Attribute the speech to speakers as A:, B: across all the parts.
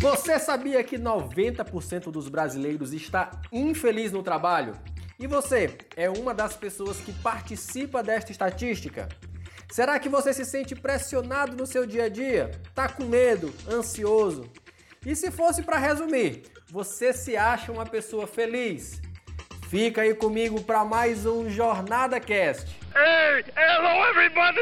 A: Você sabia que 90% dos brasileiros está infeliz no trabalho? E você é uma das pessoas que participa desta estatística? Será que você se sente pressionado no seu dia a dia? Tá com medo, ansioso? E se fosse para resumir, você se acha uma pessoa feliz? Fica aí comigo para mais um Jornada Cast. Hey, hello everybody!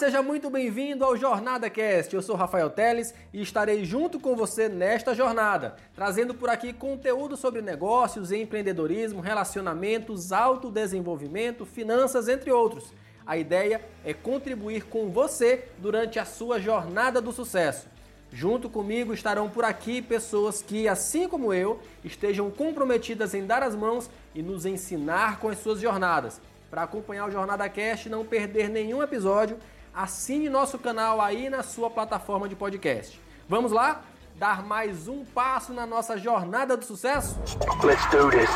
A: Seja muito bem-vindo ao Jornada Cast. Eu sou Rafael Teles e estarei junto com você nesta jornada, trazendo por aqui conteúdo sobre negócios, empreendedorismo, relacionamentos, autodesenvolvimento, finanças, entre outros. A ideia é contribuir com você durante a sua jornada do sucesso. Junto comigo estarão por aqui pessoas que, assim como eu, estejam comprometidas em dar as mãos e nos ensinar com as suas jornadas. Para acompanhar o Jornada Cast e não perder nenhum episódio, assine nosso canal aí na sua plataforma de podcast. Vamos lá? Dar mais um passo na nossa jornada do sucesso? Let's do this.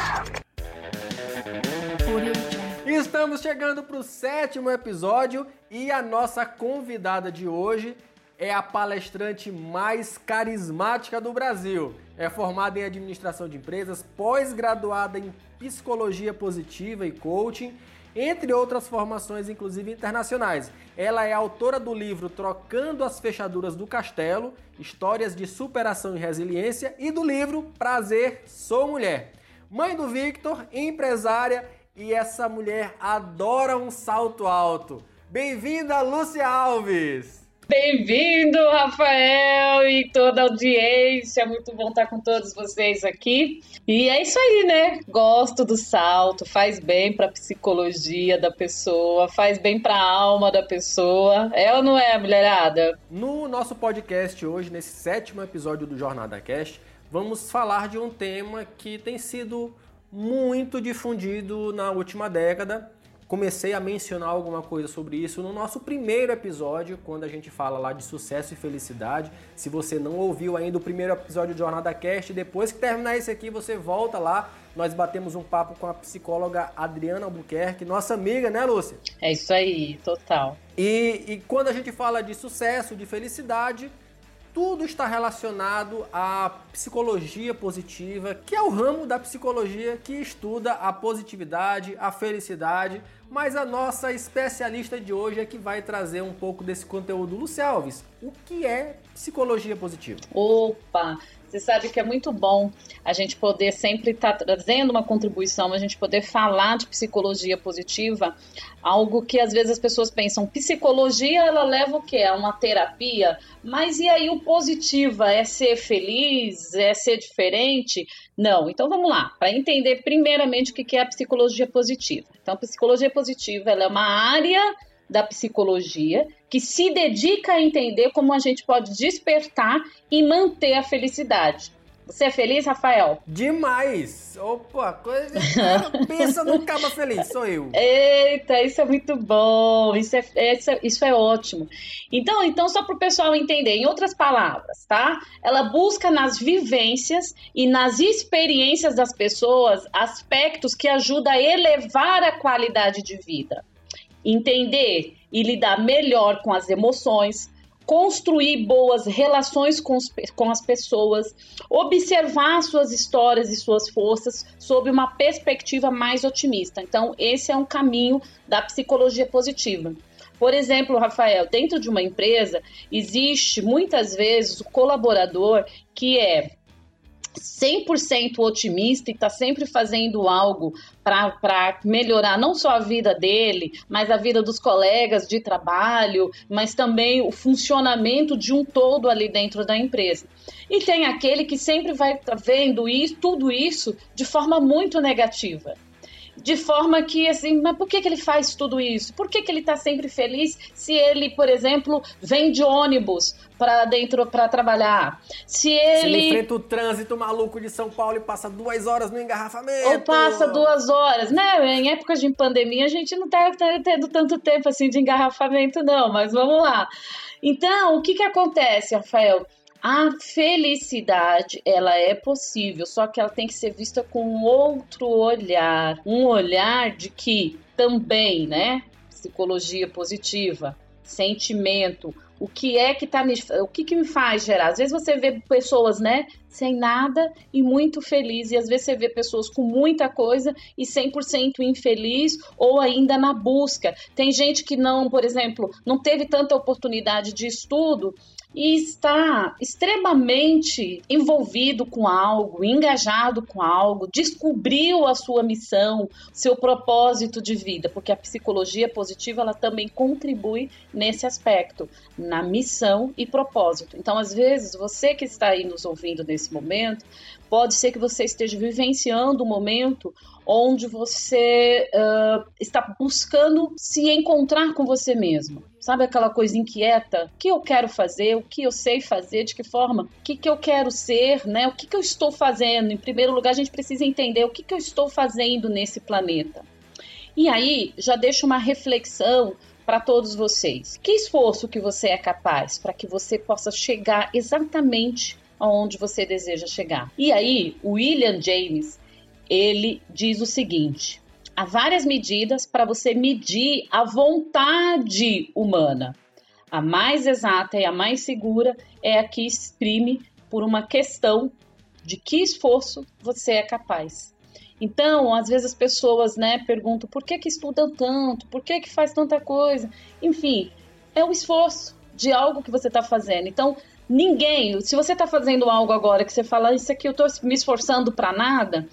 A: Estamos chegando para o sétimo episódio e a nossa convidada de hoje é a palestrante mais carismática do Brasil. É formada em administração de empresas, pós-graduada em psicologia positiva e coaching, entre outras formações, inclusive internacionais. Ela é autora do livro Trocando as Fechaduras do Castelo, Histórias de Superação e Resiliência, e do livro Prazer, Sou Mulher. Mãe do Victor, empresária, e essa mulher adora um salto alto. Bem-vinda, Lúcia Alves!
B: Bem-vindo, Rafael e toda a audiência. Muito bom estar com todos vocês aqui. E é isso aí, né? Gosto do salto, faz bem para a psicologia da pessoa, faz bem para a alma da pessoa. É ou não é, mulherada?
A: No nosso podcast hoje, nesse sétimo episódio do Jornada Cast, vamos falar de um tema que tem sido muito difundido na última década comecei a mencionar alguma coisa sobre isso no nosso primeiro episódio, quando a gente fala lá de sucesso e felicidade. Se você não ouviu ainda o primeiro episódio de Jornada Cast, depois que terminar esse aqui, você volta lá. Nós batemos um papo com a psicóloga Adriana Albuquerque, nossa amiga, né, Lúcia?
B: É isso aí, total.
A: E, e quando a gente fala de sucesso, de felicidade, tudo está relacionado à psicologia positiva, que é o ramo da psicologia que estuda a positividade, a felicidade. Mas a nossa especialista de hoje é que vai trazer um pouco desse conteúdo. Lúcia Alves, o que é psicologia positiva?
B: Opa! Você sabe que é muito bom a gente poder sempre estar tá trazendo uma contribuição, a gente poder falar de psicologia positiva, algo que às vezes as pessoas pensam, psicologia ela leva o quê? É uma terapia, mas e aí o positiva é ser feliz, é ser diferente? Não. Então vamos lá, para entender primeiramente o que é a psicologia positiva. Então, a psicologia positiva ela é uma área da psicologia que se dedica a entender como a gente pode despertar e manter a felicidade. Você é feliz, Rafael?
A: Demais! Opa, coisa. Pensa num caba feliz, sou eu.
B: Eita, isso é muito bom. Isso é, isso é, isso é ótimo. Então, então só para o pessoal entender, em outras palavras, tá? Ela busca nas vivências e nas experiências das pessoas aspectos que ajudam a elevar a qualidade de vida entender e lidar melhor com as emoções, construir boas relações com, os, com as pessoas, observar suas histórias e suas forças sob uma perspectiva mais otimista. Então, esse é um caminho da psicologia positiva. Por exemplo, Rafael, dentro de uma empresa existe muitas vezes o colaborador que é 100% otimista e está sempre fazendo algo para melhorar não só a vida dele, mas a vida dos colegas de trabalho, mas também o funcionamento de um todo ali dentro da empresa. E tem aquele que sempre vai vendo isso, tudo isso de forma muito negativa de forma que, assim, mas por que, que ele faz tudo isso? Por que, que ele está sempre feliz se ele, por exemplo, vem de ônibus para dentro para trabalhar?
A: Se ele... se ele enfrenta o trânsito maluco de São Paulo e passa duas horas no engarrafamento.
B: Ou passa duas horas, né? Em épocas de pandemia a gente não está tendo tanto tempo assim de engarrafamento, não, mas vamos lá. Então, o que, que acontece, Rafael? A felicidade, ela é possível, só que ela tem que ser vista com outro olhar, um olhar de que também, né? psicologia positiva, sentimento, o que é que tá me, o que que me faz gerar? Às vezes você vê pessoas, né, sem nada e muito feliz, e às vezes você vê pessoas com muita coisa e 100% infeliz ou ainda na busca. Tem gente que não, por exemplo, não teve tanta oportunidade de estudo e está extremamente envolvido com algo, engajado com algo, descobriu a sua missão, seu propósito de vida, porque a psicologia positiva ela também contribui nesse aspecto, na missão e propósito. Então, às vezes, você que está aí nos ouvindo nesse momento, pode ser que você esteja vivenciando um momento onde você uh, está buscando se encontrar com você mesmo. Sabe aquela coisa inquieta? O que eu quero fazer? O que eu sei fazer? De que forma? O que, que eu quero ser? Né? O que, que eu estou fazendo? Em primeiro lugar, a gente precisa entender o que, que eu estou fazendo nesse planeta. E aí, já deixo uma reflexão para todos vocês. Que esforço que você é capaz para que você possa chegar exatamente aonde você deseja chegar? E aí, o William James, ele diz o seguinte: há várias medidas para você medir a vontade humana. A mais exata e a mais segura é a que exprime por uma questão de que esforço você é capaz. Então, às vezes as pessoas, né, perguntam por que que estudam tanto, por que que faz tanta coisa. Enfim, é o esforço de algo que você está fazendo. Então, ninguém, se você está fazendo algo agora que você fala, isso aqui eu estou me esforçando para nada,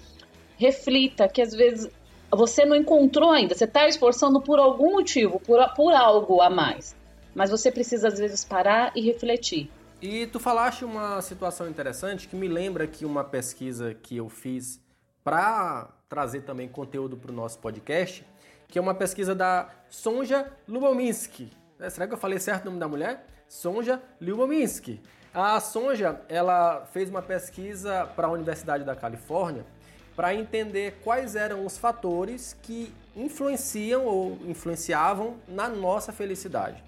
B: reflita que às vezes você não encontrou ainda, você está esforçando por algum motivo, por, por algo a mais. Mas você precisa às vezes parar e refletir.
A: E tu falaste uma situação interessante que me lembra que uma pesquisa que eu fiz para trazer também conteúdo para o nosso podcast, que é uma pesquisa da Sonja Lubominski. É, será que eu falei certo o nome da mulher? Sonja Lubominski. A Sonja, ela fez uma pesquisa para a Universidade da Califórnia para entender quais eram os fatores que influenciam ou influenciavam na nossa felicidade.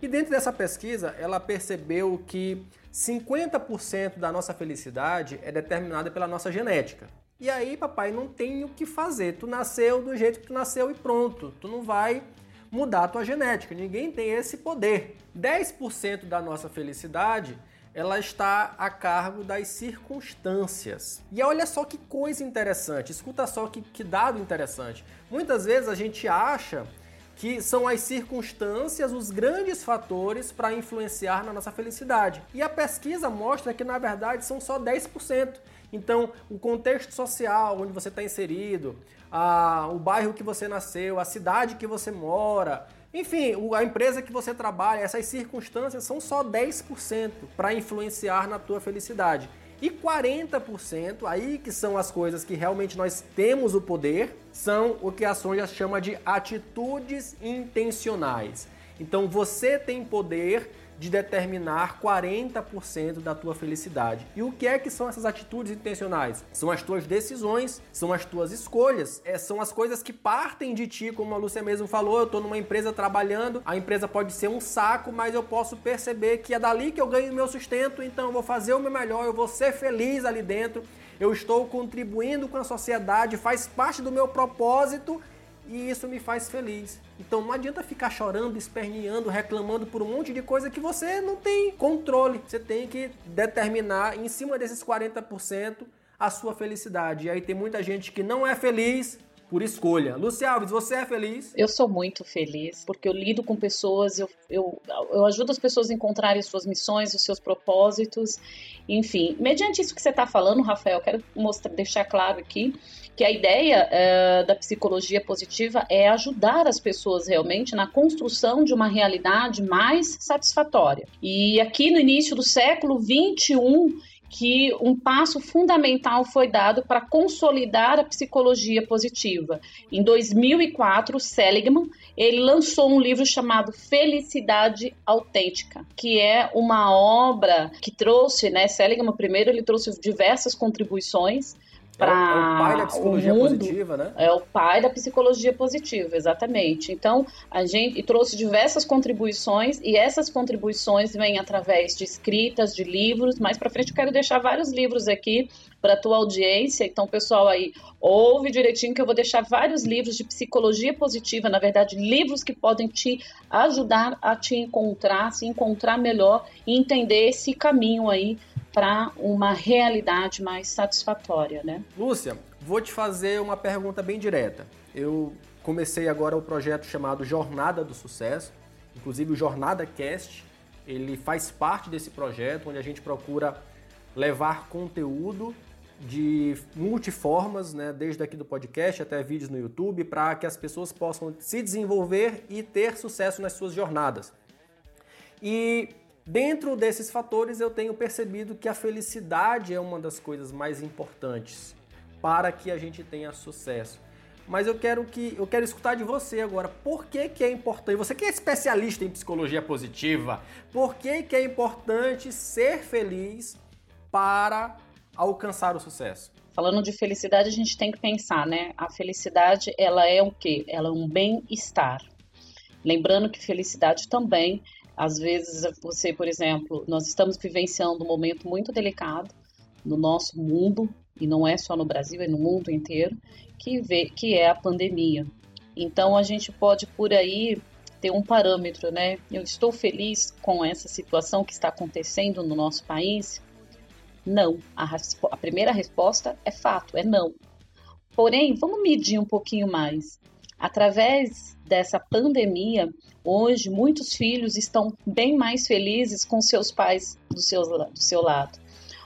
A: E dentro dessa pesquisa, ela percebeu que 50% da nossa felicidade é determinada pela nossa genética. E aí, papai, não tem o que fazer. Tu nasceu do jeito que tu nasceu e pronto. Tu não vai mudar a tua genética. Ninguém tem esse poder. 10% da nossa felicidade ela está a cargo das circunstâncias. E olha só que coisa interessante, escuta só que, que dado interessante. Muitas vezes a gente acha que são as circunstâncias os grandes fatores para influenciar na nossa felicidade. E a pesquisa mostra que na verdade são só 10%. Então, o contexto social onde você está inserido, a, o bairro que você nasceu, a cidade que você mora, enfim, a empresa que você trabalha, essas circunstâncias são só 10% para influenciar na tua felicidade. E 40%, aí que são as coisas que realmente nós temos o poder, são o que a Sonja chama de atitudes intencionais. Então você tem poder de determinar 40% da tua felicidade. E o que é que são essas atitudes intencionais? São as tuas decisões, são as tuas escolhas, é, são as coisas que partem de ti, como a Lúcia mesmo falou, eu estou numa empresa trabalhando, a empresa pode ser um saco, mas eu posso perceber que é dali que eu ganho meu sustento, então eu vou fazer o meu melhor, eu vou ser feliz ali dentro, eu estou contribuindo com a sociedade, faz parte do meu propósito e isso me faz feliz. Então não adianta ficar chorando, esperneando, reclamando por um monte de coisa que você não tem controle. Você tem que determinar em cima desses 40% a sua felicidade. E aí tem muita gente que não é feliz por escolha. Luci Alves, você é feliz?
B: Eu sou muito feliz, porque eu lido com pessoas, eu, eu, eu ajudo as pessoas a encontrarem as suas missões, os seus propósitos, enfim. Mediante isso que você está falando, Rafael, quero mostrar, deixar claro aqui que a ideia uh, da psicologia positiva é ajudar as pessoas realmente na construção de uma realidade mais satisfatória. E aqui no início do século 21 que um passo fundamental foi dado para consolidar a psicologia positiva. Em 2004, Seligman ele lançou um livro chamado Felicidade Autêntica, que é uma obra que trouxe, né, Seligman primeiro ele trouxe diversas contribuições
A: é, é o pai da psicologia
B: mundo,
A: positiva, né?
B: É o pai da psicologia positiva, exatamente. Então, a gente trouxe diversas contribuições e essas contribuições vêm através de escritas, de livros. Mais para frente eu quero deixar vários livros aqui para a tua audiência. Então, pessoal aí, ouve direitinho que eu vou deixar vários livros de psicologia positiva, na verdade, livros que podem te ajudar a te encontrar, se encontrar melhor e entender esse caminho aí para uma realidade mais satisfatória, né?
A: Lúcia, vou te fazer uma pergunta bem direta. Eu comecei agora o projeto chamado Jornada do Sucesso, inclusive o Jornada Cast, ele faz parte desse projeto onde a gente procura levar conteúdo de multiformas, né, desde aqui do podcast até vídeos no YouTube, para que as pessoas possam se desenvolver e ter sucesso nas suas jornadas. E Dentro desses fatores, eu tenho percebido que a felicidade é uma das coisas mais importantes para que a gente tenha sucesso. Mas eu quero que eu quero escutar de você agora. Por que, que é importante? Você que é especialista em psicologia positiva, por que, que é importante ser feliz para alcançar o sucesso?
B: Falando de felicidade, a gente tem que pensar, né? A felicidade, ela é o quê? Ela é um bem-estar. Lembrando que felicidade também às vezes, você, por exemplo, nós estamos vivenciando um momento muito delicado no nosso mundo, e não é só no Brasil, é no mundo inteiro, que, vê, que é a pandemia. Então, a gente pode, por aí, ter um parâmetro, né? Eu estou feliz com essa situação que está acontecendo no nosso país? Não. A, a primeira resposta é fato, é não. Porém, vamos medir um pouquinho mais. Através dessa pandemia, hoje muitos filhos estão bem mais felizes com seus pais do seu, do seu lado.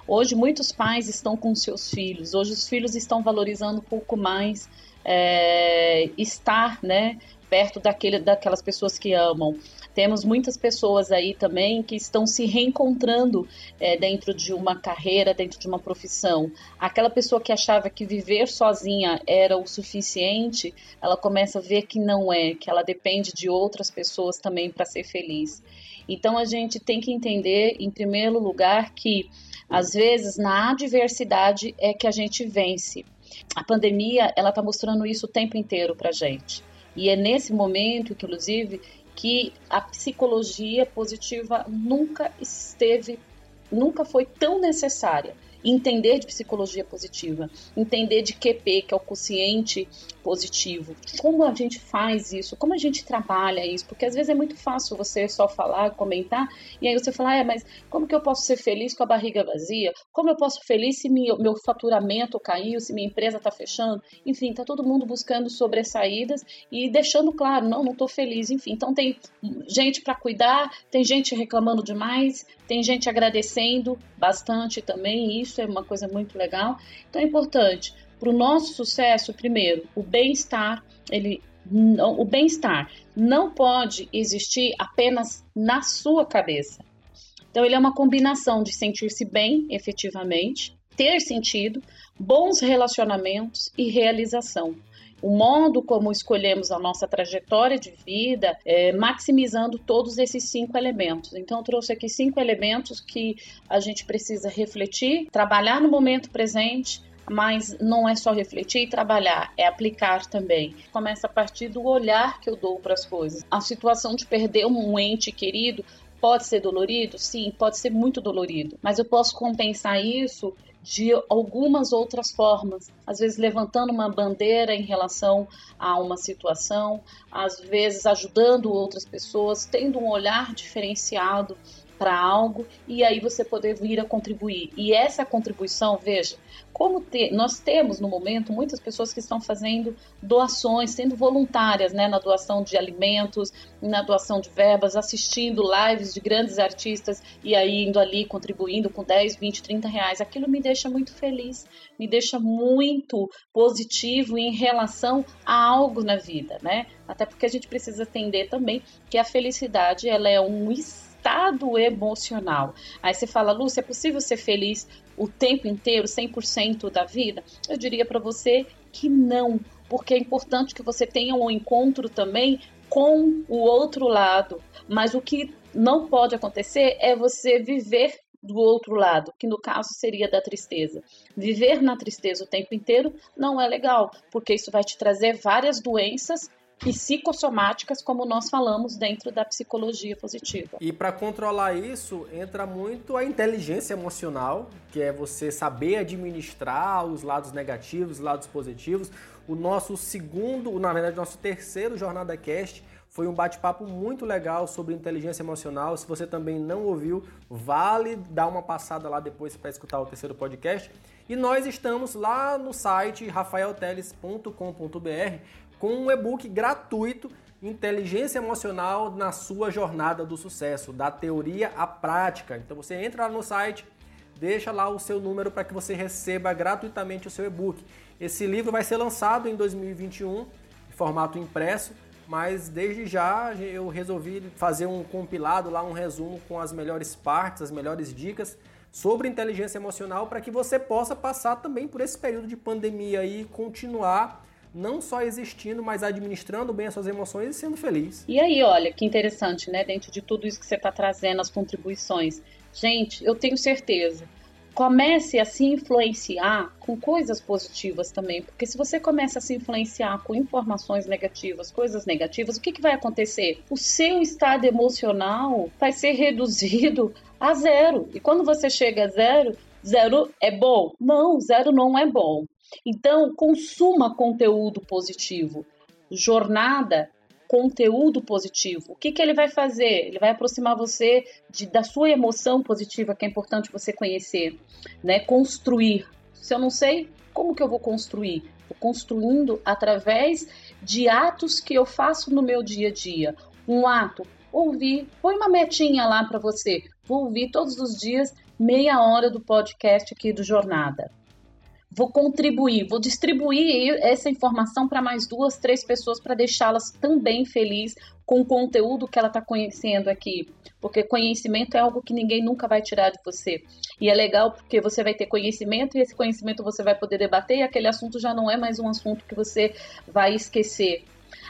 B: Hoje muitos pais estão com seus filhos. Hoje os filhos estão valorizando um pouco mais é, estar, né, perto daquele, daquelas pessoas que amam. Temos muitas pessoas aí também que estão se reencontrando é, dentro de uma carreira, dentro de uma profissão. Aquela pessoa que achava que viver sozinha era o suficiente, ela começa a ver que não é, que ela depende de outras pessoas também para ser feliz. Então a gente tem que entender, em primeiro lugar, que às vezes na adversidade é que a gente vence. A pandemia, ela está mostrando isso o tempo inteiro para gente. E é nesse momento, inclusive, que a psicologia positiva nunca esteve, nunca foi tão necessária entender de psicologia positiva, entender de QP, que é o quociente positivo. Como a gente faz isso? Como a gente trabalha isso? Porque às vezes é muito fácil você só falar, comentar, e aí você fala, ah, é, mas como que eu posso ser feliz com a barriga vazia? Como eu posso ser feliz se meu, meu faturamento caiu, se minha empresa está fechando? Enfim, tá todo mundo buscando sobressaídas e deixando claro, não, não estou feliz. Enfim, então tem gente para cuidar, tem gente reclamando demais, tem gente agradecendo bastante também, isso é uma coisa muito legal. Então é importante para o nosso sucesso, primeiro, o bem-estar, ele o bem-estar não pode existir apenas na sua cabeça. Então ele é uma combinação de sentir-se bem, efetivamente, ter sentido, bons relacionamentos e realização o modo como escolhemos a nossa trajetória de vida, é, maximizando todos esses cinco elementos. Então, trouxe aqui cinco elementos que a gente precisa refletir, trabalhar no momento presente, mas não é só refletir e trabalhar, é aplicar também. Começa a partir do olhar que eu dou para as coisas. A situação de perder um ente querido pode ser dolorido? Sim, pode ser muito dolorido, mas eu posso compensar isso de algumas outras formas, às vezes levantando uma bandeira em relação a uma situação, às vezes ajudando outras pessoas, tendo um olhar diferenciado para algo e aí você poder vir a contribuir. E essa contribuição, veja, como ter, nós temos no momento muitas pessoas que estão fazendo doações, sendo voluntárias né, na doação de alimentos, na doação de verbas, assistindo lives de grandes artistas e aí indo ali contribuindo com 10, 20, 30 reais. Aquilo me deixa muito feliz, me deixa muito positivo em relação a algo na vida, né? Até porque a gente precisa entender também que a felicidade ela é um estado emocional. Aí você fala, Lúcia, é possível ser feliz o tempo inteiro, 100% da vida? Eu diria para você que não, porque é importante que você tenha um encontro também com o outro lado. Mas o que não pode acontecer é você viver do outro lado, que no caso seria da tristeza. Viver na tristeza o tempo inteiro não é legal, porque isso vai te trazer várias doenças psicossomáticas, como nós falamos dentro da psicologia positiva.
A: E para controlar isso, entra muito a inteligência emocional, que é você saber administrar os lados negativos, os lados positivos. O nosso segundo, na verdade, nosso terceiro Jornada Cast foi um bate-papo muito legal sobre inteligência emocional. Se você também não ouviu, vale dar uma passada lá depois para escutar o terceiro podcast. E nós estamos lá no site rafaelteles.com.br com um e-book gratuito Inteligência Emocional na sua jornada do sucesso, da teoria à prática. Então você entra lá no site, deixa lá o seu número para que você receba gratuitamente o seu e-book. Esse livro vai ser lançado em 2021 em formato impresso, mas desde já eu resolvi fazer um compilado lá, um resumo com as melhores partes, as melhores dicas sobre inteligência emocional para que você possa passar também por esse período de pandemia e continuar não só existindo, mas administrando bem as suas emoções e sendo feliz.
B: E aí, olha, que interessante, né? Dentro de tudo isso que você está trazendo, as contribuições. Gente, eu tenho certeza. Comece a se influenciar com coisas positivas também, porque se você começa a se influenciar com informações negativas, coisas negativas, o que, que vai acontecer? O seu estado emocional vai ser reduzido a zero. E quando você chega a zero, zero é bom? Não, zero não é bom. Então, consuma conteúdo positivo. Jornada, conteúdo positivo. O que, que ele vai fazer? Ele vai aproximar você de, da sua emoção positiva, que é importante você conhecer, né? Construir. Se eu não sei, como que eu vou construir? Vou construindo através de atos que eu faço no meu dia a dia. Um ato, ouvir, põe uma metinha lá para você. Vou ouvir todos os dias meia hora do podcast aqui do Jornada vou contribuir, vou distribuir essa informação para mais duas, três pessoas para deixá-las também felizes com o conteúdo que ela está conhecendo aqui. Porque conhecimento é algo que ninguém nunca vai tirar de você. E é legal porque você vai ter conhecimento e esse conhecimento você vai poder debater e aquele assunto já não é mais um assunto que você vai esquecer.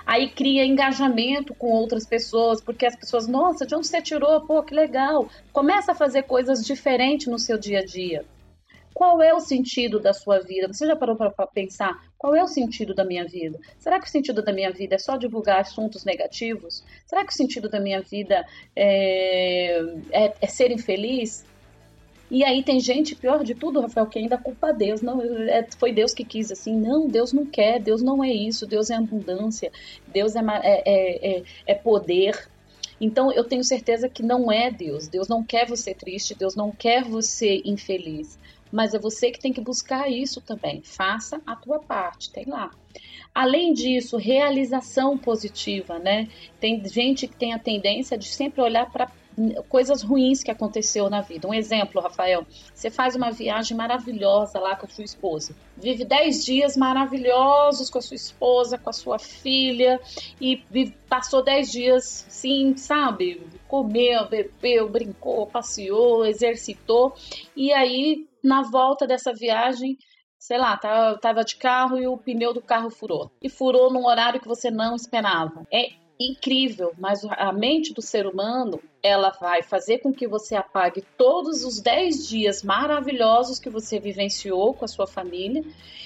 B: Aí cria engajamento com outras pessoas, porque as pessoas, nossa, de onde você tirou? Pô, que legal. Começa a fazer coisas diferentes no seu dia a dia. Qual é o sentido da sua vida? Você já parou para pensar qual é o sentido da minha vida? Será que o sentido da minha vida é só divulgar assuntos negativos? Será que o sentido da minha vida é, é, é ser infeliz? E aí tem gente, pior de tudo, Rafael, que ainda culpa Deus. Não, é, foi Deus que quis assim. Não, Deus não quer, Deus não é isso, Deus é abundância, Deus é, é, é, é poder. Então eu tenho certeza que não é Deus. Deus não quer você triste, Deus não quer você infeliz mas é você que tem que buscar isso também. Faça a tua parte, tem lá. Além disso, realização positiva, né? Tem gente que tem a tendência de sempre olhar para coisas ruins que aconteceu na vida. Um exemplo, Rafael, você faz uma viagem maravilhosa lá com a sua esposa. Vive 10 dias maravilhosos com a sua esposa, com a sua filha e passou 10 dias, sim, sabe? Comeu, bebeu, brincou, passeou, exercitou e aí na volta dessa viagem, sei lá, tava de carro e o pneu do carro furou. E furou num horário que você não esperava. É incrível, mas a mente do ser humano, ela vai fazer com que você apague todos os 10 dias maravilhosos que você vivenciou com a sua família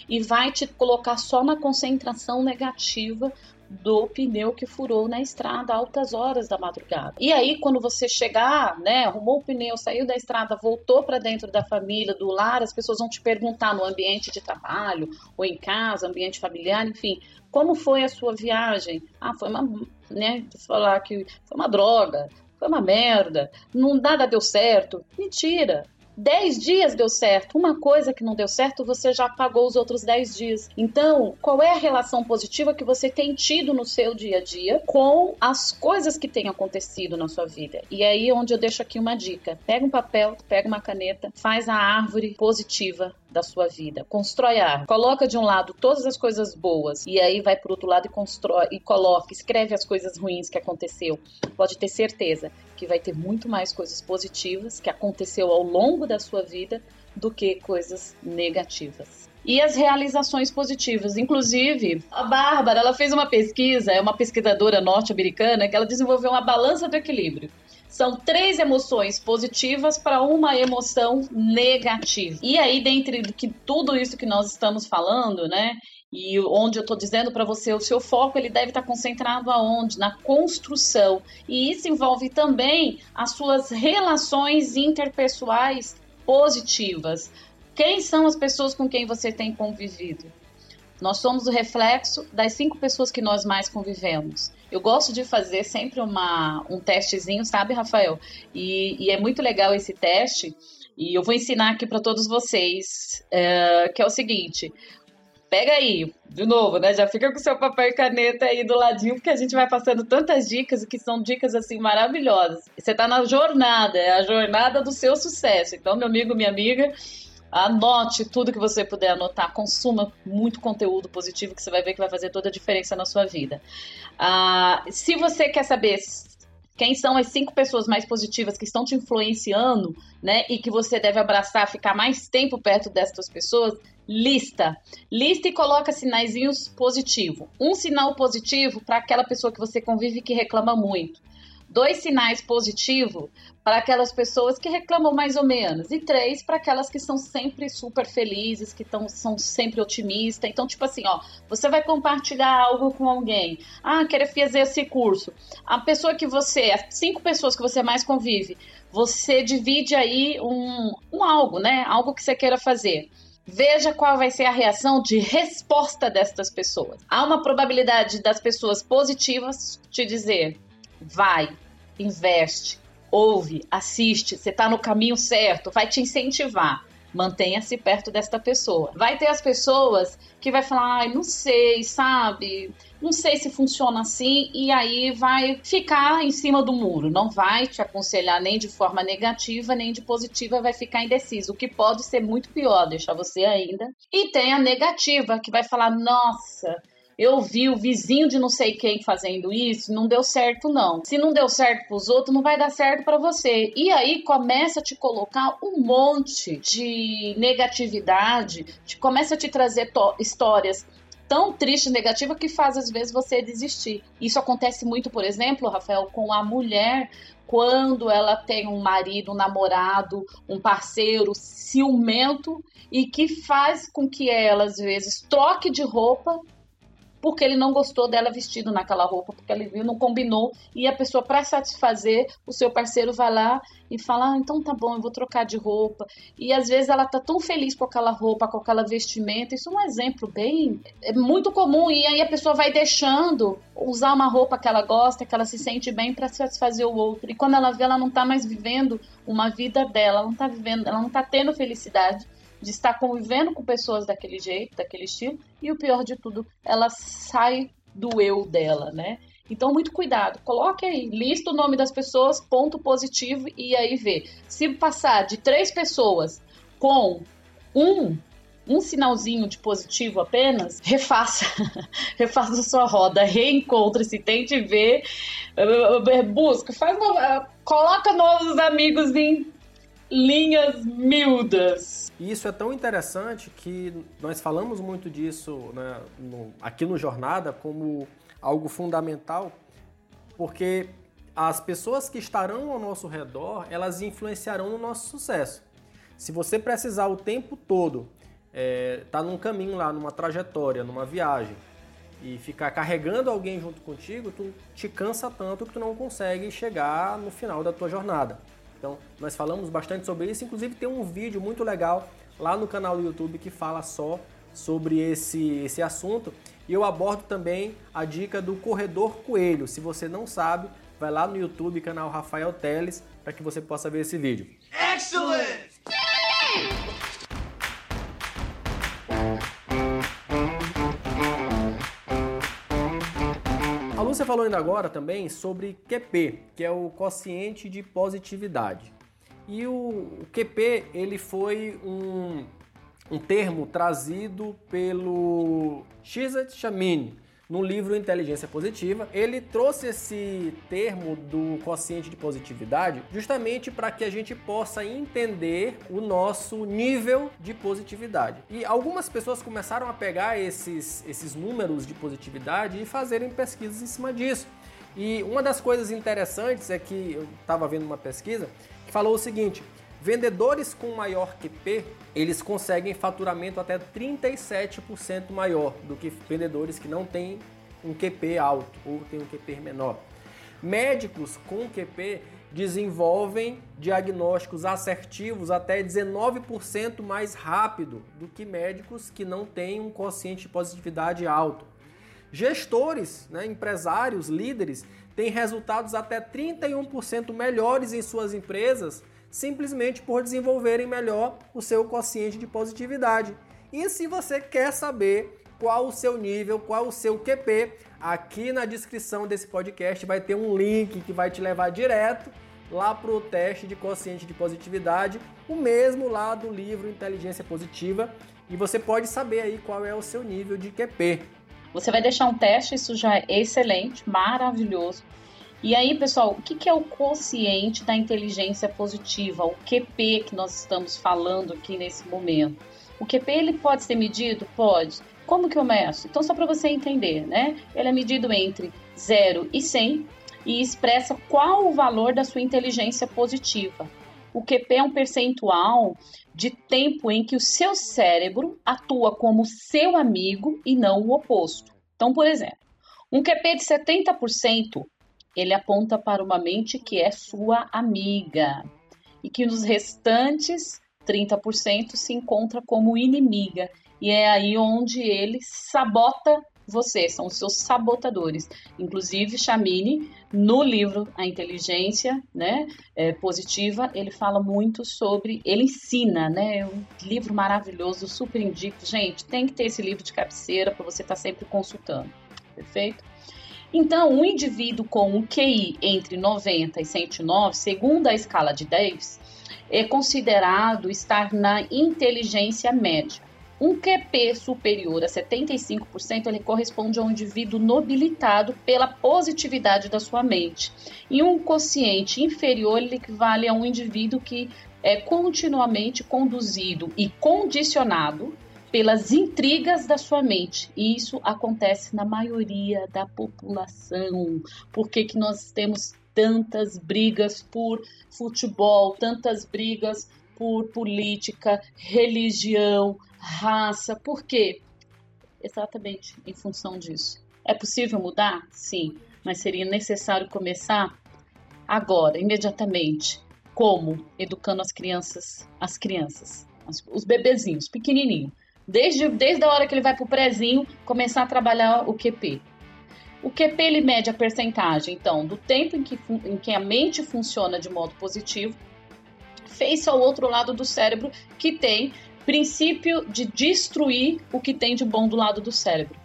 B: e vai te colocar só na concentração negativa do pneu que furou na estrada altas horas da madrugada. E aí, quando você chegar, né, arrumou o pneu, saiu da estrada, voltou para dentro da família, do lar, as pessoas vão te perguntar no ambiente de trabalho ou em casa, ambiente familiar, enfim, como foi a sua viagem? Ah, foi uma, né, falar que foi uma droga, foi uma merda, não nada deu certo. Mentira. 10 dias deu certo. Uma coisa que não deu certo, você já pagou os outros 10 dias. Então, qual é a relação positiva que você tem tido no seu dia a dia com as coisas que têm acontecido na sua vida? E aí onde eu deixo aqui uma dica. Pega um papel, pega uma caneta, faz a árvore positiva da sua vida. Constrói a árvore. Coloca de um lado todas as coisas boas e aí vai para outro lado e constrói e coloca, escreve as coisas ruins que aconteceu. Pode ter certeza que vai ter muito mais coisas positivas que aconteceu ao longo da sua vida do que coisas negativas e as realizações positivas. Inclusive, a Bárbara, ela fez uma pesquisa, é uma pesquisadora norte-americana, que ela desenvolveu uma balança do equilíbrio. São três emoções positivas para uma emoção negativa. E aí, dentre que tudo isso que nós estamos falando, né? E onde eu estou dizendo para você, o seu foco ele deve estar tá concentrado aonde? Na construção. E isso envolve também as suas relações interpessoais positivas. Quem são as pessoas com quem você tem convivido? Nós somos o reflexo das cinco pessoas que nós mais convivemos. Eu gosto de fazer sempre uma, um testezinho, sabe, Rafael? E, e é muito legal esse teste. E eu vou ensinar aqui para todos vocês, é, que é o seguinte: pega aí, de novo, né? Já fica com seu papel e caneta aí do ladinho, porque a gente vai passando tantas dicas que são dicas assim maravilhosas. Você está na jornada, é a jornada do seu sucesso. Então, meu amigo, minha amiga, Anote tudo que você puder anotar, consuma muito conteúdo positivo que você vai ver que vai fazer toda a diferença na sua vida. Ah, se você quer saber quem são as cinco pessoas mais positivas que estão te influenciando, né, e que você deve abraçar, ficar mais tempo perto dessas pessoas, lista. Lista e coloca sinaizinhos positivos. Um sinal positivo para aquela pessoa que você convive que reclama muito dois sinais positivos para aquelas pessoas que reclamam mais ou menos, e três para aquelas que são sempre super felizes, que tão, são sempre otimistas. Então, tipo assim, ó, você vai compartilhar algo com alguém. Ah, quero fazer esse curso. A pessoa que você, as cinco pessoas que você mais convive, você divide aí um, um algo, né? Algo que você queira fazer. Veja qual vai ser a reação de resposta destas pessoas. Há uma probabilidade das pessoas positivas te dizer: vai, investe, ouve, assiste, você está no caminho certo, vai te incentivar. Mantenha-se perto desta pessoa. Vai ter as pessoas que vai falar, ai, não sei, sabe? Não sei se funciona assim, e aí vai ficar em cima do muro. Não vai te aconselhar nem de forma negativa, nem de positiva, vai ficar indeciso, o que pode ser muito pior, deixar você ainda. E tem a negativa, que vai falar, nossa, eu vi o vizinho de não sei quem fazendo isso, não deu certo não. Se não deu certo para os outros, não vai dar certo para você. E aí começa a te colocar um monte de negatividade, te, começa a te trazer histórias tão triste negativa que faz às vezes você desistir. Isso acontece muito, por exemplo, Rafael, com a mulher quando ela tem um marido, um namorado, um parceiro ciumento e que faz com que ela às vezes troque de roupa porque ele não gostou dela vestido naquela roupa, porque ele viu, não combinou, e a pessoa, para satisfazer, o seu parceiro vai lá e fala: ah, então tá bom, eu vou trocar de roupa. E às vezes ela tá tão feliz com aquela roupa, com aquela vestimenta. Isso é um exemplo bem. É muito comum, e aí a pessoa vai deixando usar uma roupa que ela gosta, que ela se sente bem para satisfazer o outro. E quando ela vê, ela não tá mais vivendo uma vida dela, ela não tá vivendo, ela não tá tendo felicidade de estar convivendo com pessoas daquele jeito, daquele estilo, e o pior de tudo, ela sai do eu dela, né? Então, muito cuidado. Coloque aí, lista o nome das pessoas, ponto positivo, e aí vê. Se passar de três pessoas com um, um sinalzinho de positivo apenas, refaça. refaça a sua roda, reencontre-se, tente ver, busca, faz uma, coloca novos amigos em linhas miúdas
A: isso é tão interessante que nós falamos muito disso né, no, aqui no Jornada como algo fundamental, porque as pessoas que estarão ao nosso redor, elas influenciarão no nosso sucesso. Se você precisar o tempo todo é, tá num caminho lá, numa trajetória, numa viagem, e ficar carregando alguém junto contigo, tu te cansa tanto que tu não consegue chegar no final da tua jornada. Então, nós falamos bastante sobre isso, inclusive tem um vídeo muito legal lá no canal do YouTube que fala só sobre esse, esse assunto. E eu abordo também a dica do corredor coelho. Se você não sabe, vai lá no YouTube, canal Rafael Teles, para que você possa ver esse vídeo. Excellent! Lúcia falou ainda agora também sobre QP, que é o quociente de positividade. E o, QP ele foi um, um termo trazido pelo Shizat Shamin, no livro Inteligência Positiva, ele trouxe esse termo do quociente de positividade justamente para que a gente possa entender o nosso nível de positividade. E algumas pessoas começaram a pegar esses, esses números de positividade e fazerem pesquisas em cima disso. E uma das coisas interessantes é que eu estava vendo uma pesquisa que falou o seguinte: vendedores com maior QP, eles conseguem faturamento até 37% maior do que vendedores que não têm um QP alto ou têm um QP menor. Médicos com QP desenvolvem diagnósticos assertivos até 19% mais rápido do que médicos que não têm um quociente de positividade alto. Gestores, né, empresários, líderes têm resultados até 31% melhores em suas empresas simplesmente por desenvolverem melhor o seu quociente de positividade. E se você quer saber qual o seu nível, qual o seu QP, aqui na descrição desse podcast vai ter um link que vai te levar direto lá para o teste de quociente de positividade, o mesmo lá do livro Inteligência Positiva, e você pode saber aí qual é o seu nível de QP.
B: Você vai deixar um teste, isso já é excelente, maravilhoso. E aí, pessoal, o que é o quociente da inteligência positiva, o QP que nós estamos falando aqui nesse momento? O QP ele pode ser medido? Pode. Como que eu meço? Então, só para você entender, né? Ele é medido entre 0 e 100 e expressa qual o valor da sua inteligência positiva. O QP é um percentual de tempo em que o seu cérebro atua como seu amigo e não o oposto. Então, por exemplo, um QP de 70%, ele aponta para uma mente que é sua amiga e que nos restantes 30% se encontra como inimiga. E é aí onde ele sabota você, são os seus sabotadores. Inclusive, Chamini, no livro A Inteligência né, é, Positiva, ele fala muito sobre, ele ensina, né? É um livro maravilhoso, super indico. Gente, tem que ter esse livro de cabeceira para você estar tá sempre consultando, perfeito? Então, um indivíduo com um QI entre 90 e 109, segundo a escala de Davis, é considerado estar na inteligência média. Um QP superior a 75% ele corresponde a um indivíduo nobilitado pela positividade da sua mente. E um quociente inferior ele equivale a um indivíduo que é continuamente conduzido e condicionado pelas intrigas da sua mente. E isso acontece na maioria da população. Por que, que nós temos tantas brigas por futebol, tantas brigas por política, religião, raça. Por quê? Exatamente em função disso. É possível mudar? Sim, mas seria necessário começar agora, imediatamente. Como? Educando as crianças, as crianças, os bebezinhos, pequenininho. Desde, desde a hora que ele vai para o prezinho, começar a trabalhar o QP. O QP ele mede a percentagem, então, do tempo em que, em que a mente funciona de modo positivo, face ao outro lado do cérebro que tem princípio de destruir o que tem de bom do lado do cérebro.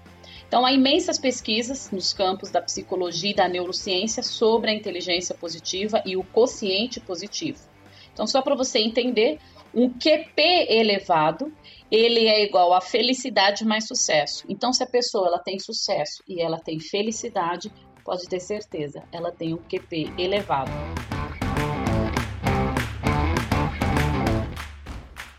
B: Então, há imensas pesquisas nos campos da psicologia e da neurociência sobre a inteligência positiva e o quociente positivo. Então, só para você entender, um QP elevado, ele é igual a felicidade mais sucesso. Então, se a pessoa ela tem sucesso e ela tem felicidade, pode ter certeza, ela tem um QP elevado.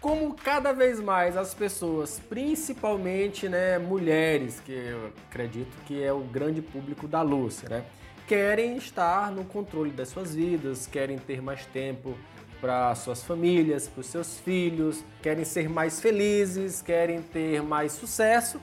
A: como cada vez mais as pessoas, principalmente né, mulheres, que eu acredito que é o grande público da Lúcia, né, querem estar no controle das suas vidas, querem ter mais tempo para suas famílias, para os seus filhos, querem ser mais felizes, querem ter mais sucesso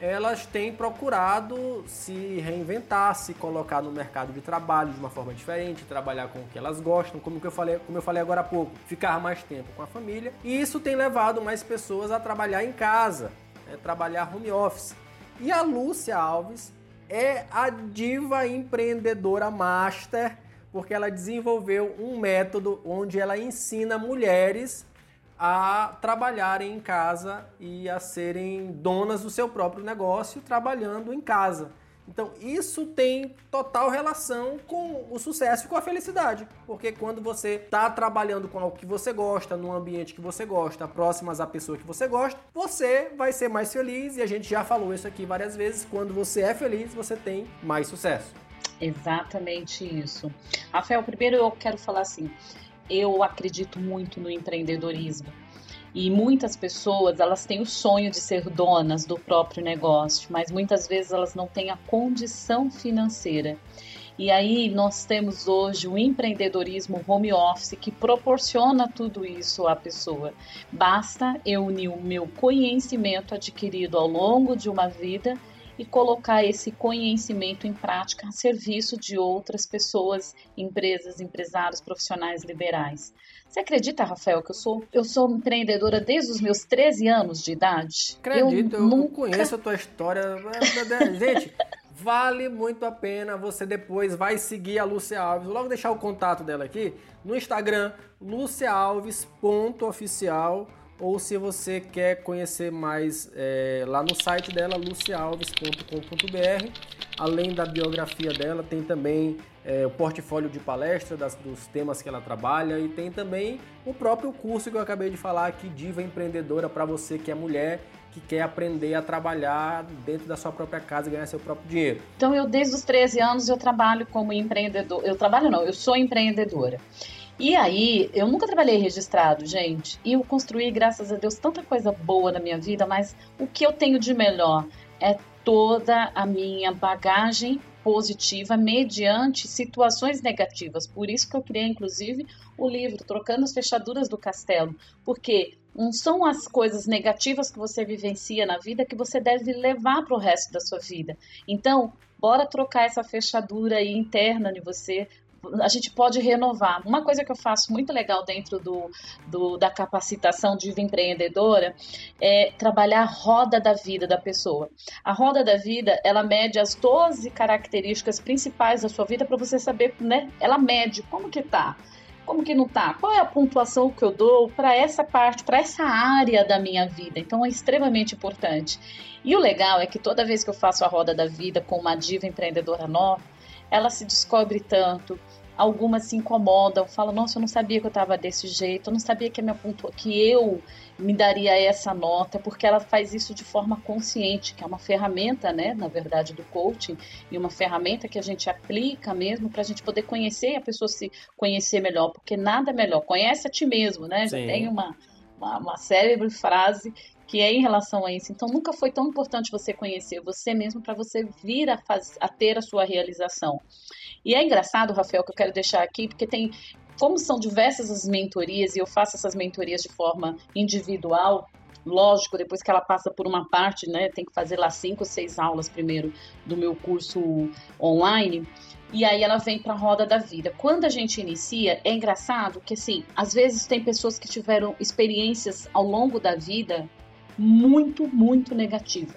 A: elas têm procurado se reinventar, se colocar no mercado de trabalho de uma forma diferente, trabalhar com o que elas gostam, como, eu, falei, como eu falei agora há pouco, ficar mais tempo com a família. E isso tem levado mais pessoas a trabalhar em casa, né, trabalhar home office. E a Lúcia Alves é a diva empreendedora master, porque ela desenvolveu um método onde ela ensina mulheres a trabalharem em casa e a serem donas do seu próprio negócio trabalhando em casa. Então, isso tem total relação com o sucesso e com a felicidade. Porque quando você está trabalhando com algo que você gosta, num ambiente que você gosta, próximas à pessoa que você gosta, você vai ser mais feliz. E a gente já falou isso aqui várias vezes. Quando você é feliz, você tem mais sucesso.
B: Exatamente isso. Rafael, primeiro eu quero falar assim: eu acredito muito no empreendedorismo. E muitas pessoas, elas têm o sonho de ser donas do próprio negócio, mas muitas vezes elas não têm a condição financeira. E aí nós temos hoje o empreendedorismo home office que proporciona tudo isso à pessoa. Basta eu unir o meu conhecimento adquirido ao longo de uma vida e colocar esse conhecimento em prática a serviço de outras pessoas, empresas, empresários, profissionais liberais. Você acredita, Rafael, que eu sou, eu sou empreendedora desde os meus 13 anos de idade?
A: Acredito, eu, eu nunca... conheço a tua história. Gente, vale muito a pena. Você depois vai seguir a Lúcia Alves. Vou logo deixar o contato dela aqui no Instagram, luciaalves.oficial ou se você quer conhecer mais é, lá no site dela, lucialves.com.br. Além da biografia dela, tem também é, o portfólio de palestra das, dos temas que ela trabalha e tem também o próprio curso que eu acabei de falar aqui, Diva Empreendedora, para você que é mulher, que quer aprender a trabalhar dentro da sua própria casa e ganhar seu próprio dinheiro.
B: Então, eu desde os 13 anos eu trabalho como empreendedor. Eu trabalho não, eu sou empreendedora. E aí, eu nunca trabalhei registrado, gente. E eu construí, graças a Deus, tanta coisa boa na minha vida, mas o que eu tenho de melhor é toda a minha bagagem positiva mediante situações negativas. Por isso que eu criei, inclusive, o livro Trocando as Fechaduras do Castelo, porque não são as coisas negativas que você vivencia na vida que você deve levar para o resto da sua vida. Então, bora trocar essa fechadura interna de você a gente pode renovar. Uma coisa que eu faço muito legal dentro do, do, da capacitação de empreendedora é trabalhar a roda da vida da pessoa. A roda da vida, ela mede as 12 características principais da sua vida para você saber, né? Ela mede como que tá. Como que não tá? Qual é a pontuação que eu dou para essa parte, para essa área da minha vida? Então é extremamente importante. E o legal é que toda vez que eu faço a roda da vida com uma diva empreendedora nova, ela se descobre tanto, algumas se incomodam, falam, nossa, eu não sabia que eu estava desse jeito, eu não sabia que, a minha pontua, que eu me daria essa nota, porque ela faz isso de forma consciente, que é uma ferramenta, né, na verdade, do coaching, e uma ferramenta que a gente aplica mesmo para a gente poder conhecer e a pessoa se conhecer melhor, porque nada melhor, conhece a ti mesmo, né, Sim. já tem uma, uma, uma célebre frase que é em relação a isso. Então, nunca foi tão importante você conhecer você mesmo para você vir a, faz, a ter a sua realização. E é engraçado, Rafael, que eu quero deixar aqui, porque tem. Como são diversas as mentorias e eu faço essas mentorias de forma individual, lógico, depois que ela passa por uma parte, né, tem que fazer lá cinco, seis aulas primeiro do meu curso online, e aí ela vem para a roda da vida. Quando a gente inicia, é engraçado que assim, às vezes tem pessoas que tiveram experiências ao longo da vida muito, muito negativa.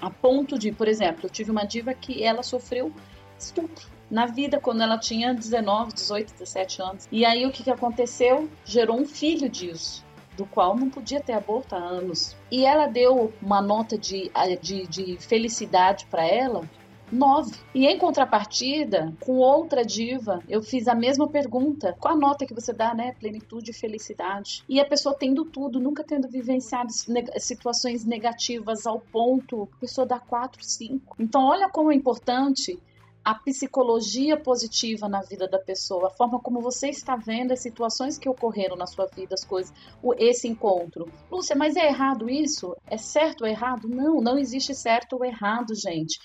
B: A ponto de, por exemplo, eu tive uma diva que ela sofreu estupro na vida quando ela tinha 19, 18, 17 anos. E aí o que, que aconteceu? Gerou um filho disso do qual não podia ter aborto há anos. E ela deu uma nota de, de, de felicidade para ela 9. E em contrapartida, com outra diva, eu fiz a mesma pergunta: qual a nota que você dá, né? Plenitude e felicidade. E a pessoa tendo tudo, nunca tendo vivenciado situações negativas ao ponto, a pessoa dá 4, 5. Então, olha como é importante a psicologia positiva na vida da pessoa, a forma como você está vendo as situações que ocorreram na sua vida, as coisas, esse encontro. Lúcia, mas é errado isso? É certo ou errado? Não, não existe certo ou errado, gente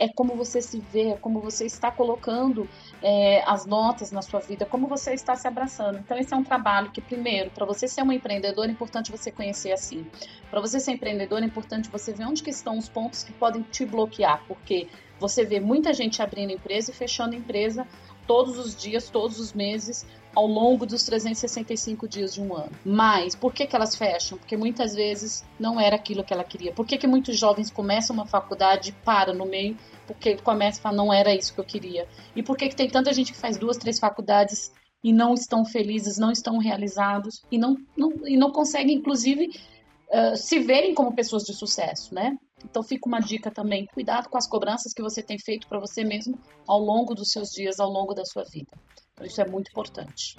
B: é como você se vê, é como você está colocando é, as notas na sua vida, como você está se abraçando. Então, esse é um trabalho que, primeiro, para você ser um empreendedor, é importante você conhecer assim. Para você ser empreendedor, é importante você ver onde que estão os pontos que podem te bloquear, porque você vê muita gente abrindo empresa e fechando empresa todos os dias, todos os meses, ao longo dos 365 dias de um ano. Mas por que, que elas fecham? Porque muitas vezes não era aquilo que ela queria. Por que, que muitos jovens começam uma faculdade e param no meio? Porque começa a falar, não era isso que eu queria. E por que, que tem tanta gente que faz duas, três faculdades e não estão felizes, não estão realizados e não, não, e não conseguem, inclusive, uh, se verem como pessoas de sucesso, né? Então fica uma dica também, cuidado com as cobranças que você tem feito para você mesmo ao longo dos seus dias, ao longo da sua vida. Então, isso é muito importante.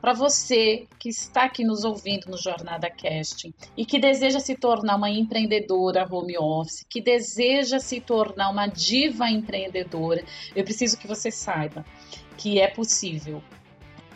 B: Para você que está aqui nos ouvindo no Jornada Cast e que deseja se tornar uma empreendedora home office, que deseja se tornar uma diva empreendedora, eu preciso que você saiba que é possível.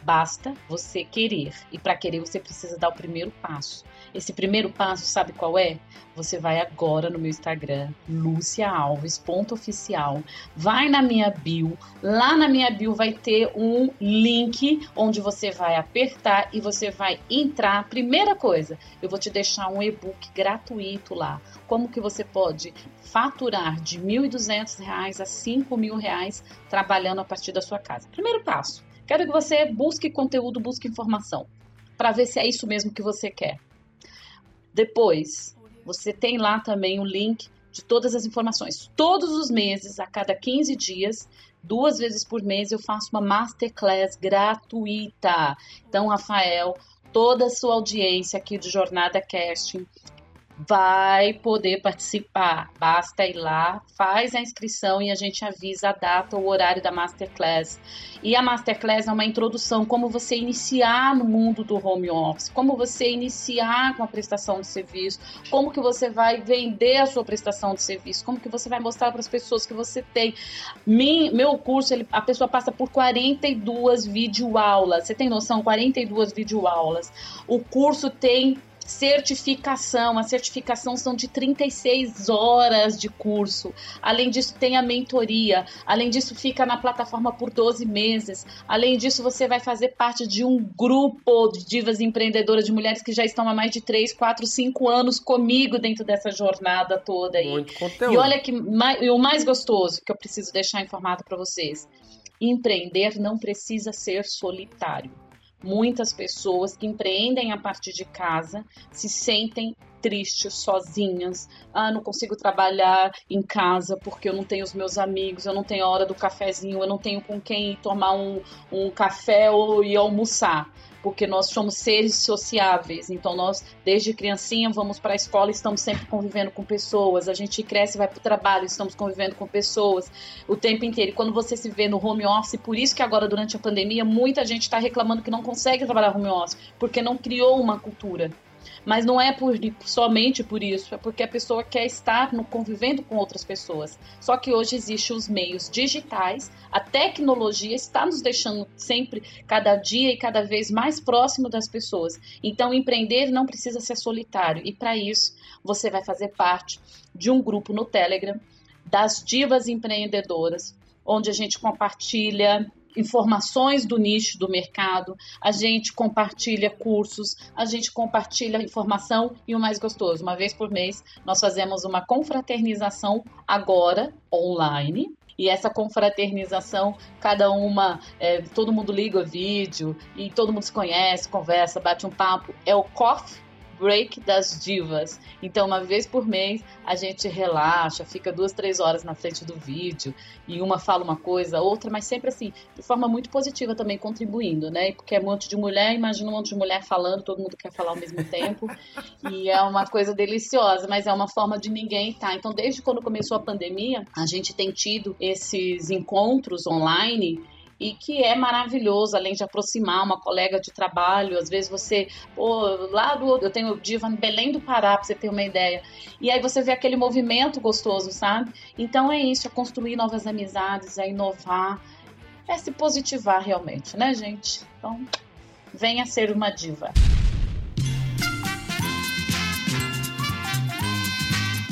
B: Basta você querer. E para querer você precisa dar o primeiro passo. Esse primeiro passo, sabe qual é? você vai agora no meu Instagram, luciaalves.oficial, vai na minha bio, lá na minha bio vai ter um link onde você vai apertar e você vai entrar. Primeira coisa, eu vou te deixar um e-book gratuito lá. Como que você pode faturar de R$ 1.200 a R$ 5.000 trabalhando a partir da sua casa? Primeiro passo, quero que você busque conteúdo, busque informação, para ver se é isso mesmo que você quer. Depois, você tem lá também o link de todas as informações. Todos os meses, a cada 15 dias, duas vezes por mês, eu faço uma masterclass gratuita. Então, Rafael, toda a sua audiência aqui do Jornada Casting vai poder participar. Basta ir lá, faz a inscrição e a gente avisa a data, o horário da Masterclass. E a Masterclass é uma introdução, como você iniciar no mundo do home office, como você iniciar com a prestação de serviço, como que você vai vender a sua prestação de serviço, como que você vai mostrar para as pessoas que você tem. meu curso, ele, a pessoa passa por 42 videoaulas. Você tem noção? 42 videoaulas. O curso tem certificação. A certificação são de 36 horas de curso. Além disso, tem a mentoria. Além disso, fica na plataforma por 12 meses. Além disso, você vai fazer parte de um grupo de divas empreendedoras, de mulheres que já estão há mais de 3, 4, 5 anos comigo dentro dessa jornada toda aí.
A: Muito conteúdo.
B: E olha que e o mais gostoso que eu preciso deixar informado para vocês. Empreender não precisa ser solitário Muitas pessoas que empreendem a partir de casa se sentem tristes, sozinhas. Ah, não consigo trabalhar em casa porque eu não tenho os meus amigos, eu não tenho a hora do cafezinho, eu não tenho com quem tomar um, um café ou ir almoçar porque nós somos seres sociáveis. Então nós, desde criancinha, vamos para a escola, estamos sempre convivendo com pessoas. A gente cresce, vai para o trabalho, estamos convivendo com pessoas o tempo inteiro. E quando você se vê no home office, por isso que agora durante a pandemia muita gente está reclamando que não consegue trabalhar home office, porque não criou uma cultura. Mas não é por, somente por isso, é porque a pessoa quer estar no, convivendo com outras pessoas. Só que hoje existem os meios digitais, a tecnologia está nos deixando sempre, cada dia e cada vez mais próximo das pessoas. Então, empreender não precisa ser solitário. E para isso, você vai fazer parte de um grupo no Telegram das divas empreendedoras, onde a gente compartilha informações do nicho do mercado, a gente compartilha cursos, a gente compartilha informação e o mais gostoso, uma vez por mês nós fazemos uma confraternização agora online. E essa confraternização, cada uma, é, todo mundo liga o vídeo e todo mundo se conhece, conversa, bate um papo. É o Coffee break das divas. Então, uma vez por mês, a gente relaxa, fica duas, três horas na frente do vídeo e uma fala uma coisa, outra, mas sempre assim, de forma muito positiva também, contribuindo, né? Porque é um monte de mulher, imagina um monte de mulher falando, todo mundo quer falar ao mesmo tempo e é uma coisa deliciosa, mas é uma forma de ninguém estar. Tá? Então, desde quando começou a pandemia, a gente tem tido esses encontros online e que é maravilhoso, além de aproximar uma colega de trabalho. Às vezes você, pô, lá do. Eu tenho diva em Belém do Pará, pra você ter uma ideia. E aí você vê aquele movimento gostoso, sabe? Então é isso, é construir novas amizades, é inovar, é se positivar realmente, né, gente? Então, venha ser uma diva.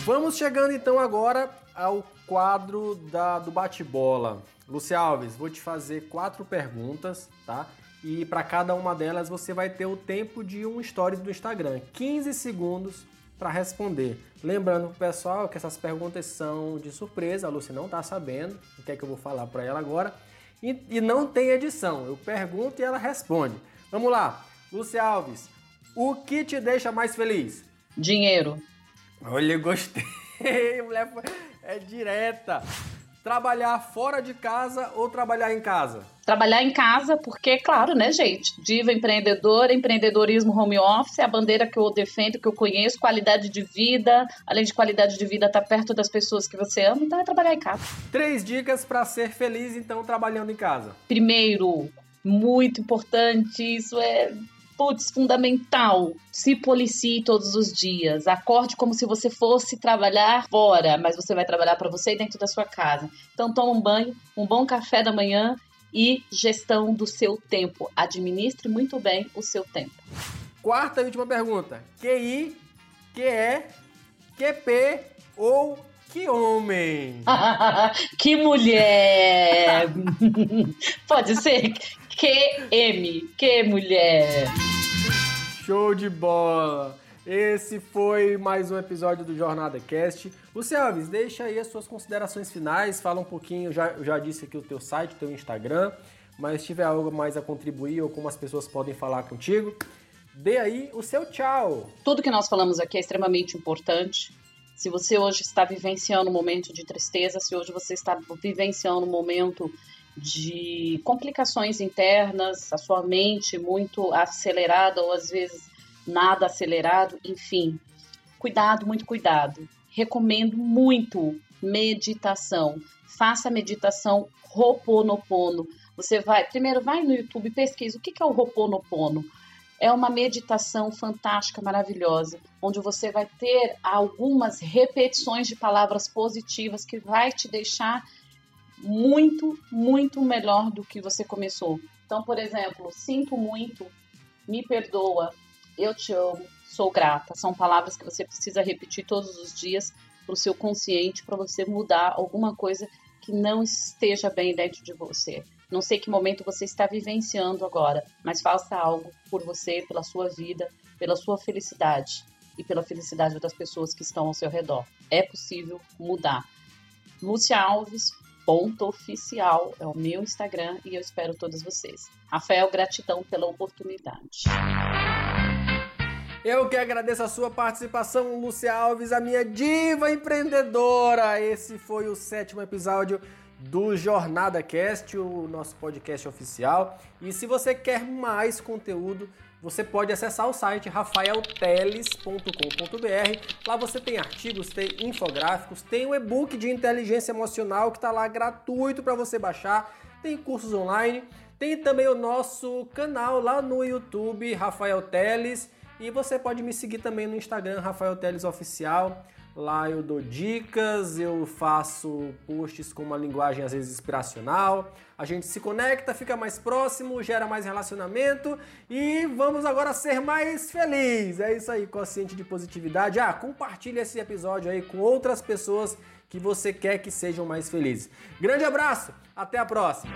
A: Vamos chegando então agora ao quadro da, do bate-bola. Luci Alves, vou te fazer quatro perguntas, tá? E para cada uma delas você vai ter o tempo de um stories do Instagram, 15 segundos para responder. Lembrando pessoal que essas perguntas são de surpresa, a Lucy não está sabendo o que é que eu vou falar para ela agora. E, e, não tem edição, eu pergunto e ela responde. Vamos lá, Lucy Alves, o que te deixa mais feliz?
B: Dinheiro.
A: Olha, gostei, mulher é direta. Trabalhar fora de casa ou trabalhar em casa?
B: Trabalhar em casa, porque, claro, né, gente? Diva empreendedora, empreendedorismo home office, é a bandeira que eu defendo, que eu conheço, qualidade de vida, além de qualidade de vida, estar tá perto das pessoas que você ama, então é trabalhar em casa.
A: Três dicas para ser feliz, então, trabalhando em casa.
B: Primeiro, muito importante, isso é putz, fundamental. Se policie todos os dias. Acorde como se você fosse trabalhar fora, mas você vai trabalhar para você dentro da sua casa. Então toma um banho, um bom café da manhã e gestão do seu tempo. Administre muito bem o seu tempo.
A: quarta e última pergunta. QI, QE, QP ou que homem?
B: que mulher! Pode ser QM, que mulher!
A: Show de bola! Esse foi mais um episódio do Jornada Cast. Luciano Alves, deixa aí as suas considerações finais, fala um pouquinho, já, já disse aqui o teu site, o teu Instagram, mas se tiver algo mais a contribuir ou como as pessoas podem falar contigo, dê aí o seu tchau.
B: Tudo que nós falamos aqui é extremamente importante. Se você hoje está vivenciando um momento de tristeza, se hoje você está vivenciando um momento de complicações internas, a sua mente muito acelerada ou às vezes nada acelerado, enfim. Cuidado, muito cuidado. Recomendo muito meditação. Faça meditação Ho'oponopono. Você vai, primeiro vai no YouTube, pesquisa o que é o Ho'oponopono. É uma meditação fantástica, maravilhosa, onde você vai ter algumas repetições de palavras positivas que vai te deixar muito, muito melhor do que você começou. Então, por exemplo, sinto muito, me perdoa, eu te amo, sou grata. São palavras que você precisa repetir todos os dias para o seu consciente, para você mudar alguma coisa que não esteja bem dentro de você. Não sei que momento você está vivenciando agora, mas faça algo por você, pela sua vida, pela sua felicidade e pela felicidade das pessoas que estão ao seu redor. É possível mudar. Lúcia Alves, ponto oficial, é o meu Instagram e eu espero todos vocês. Rafael, gratidão pela oportunidade.
A: Eu que agradeço a sua participação, Lúcia Alves, a minha diva empreendedora. Esse foi o sétimo episódio do Jornada Cast, o nosso podcast oficial. E se você quer mais conteúdo, você pode acessar o site rafaelteles.com.br. Lá você tem artigos, tem infográficos, tem o e-book de inteligência emocional que está lá gratuito para você baixar, tem cursos online, tem também o nosso canal lá no YouTube, Rafael Teles e você pode me seguir também no Instagram, Rafael Teles Oficial. Lá eu dou dicas, eu faço posts com uma linguagem às vezes inspiracional. A gente se conecta, fica mais próximo, gera mais relacionamento e vamos agora ser mais felizes. É isso aí, consciente de positividade. Ah, compartilhe esse episódio aí com outras pessoas que você quer que sejam mais felizes. Grande abraço, até a próxima.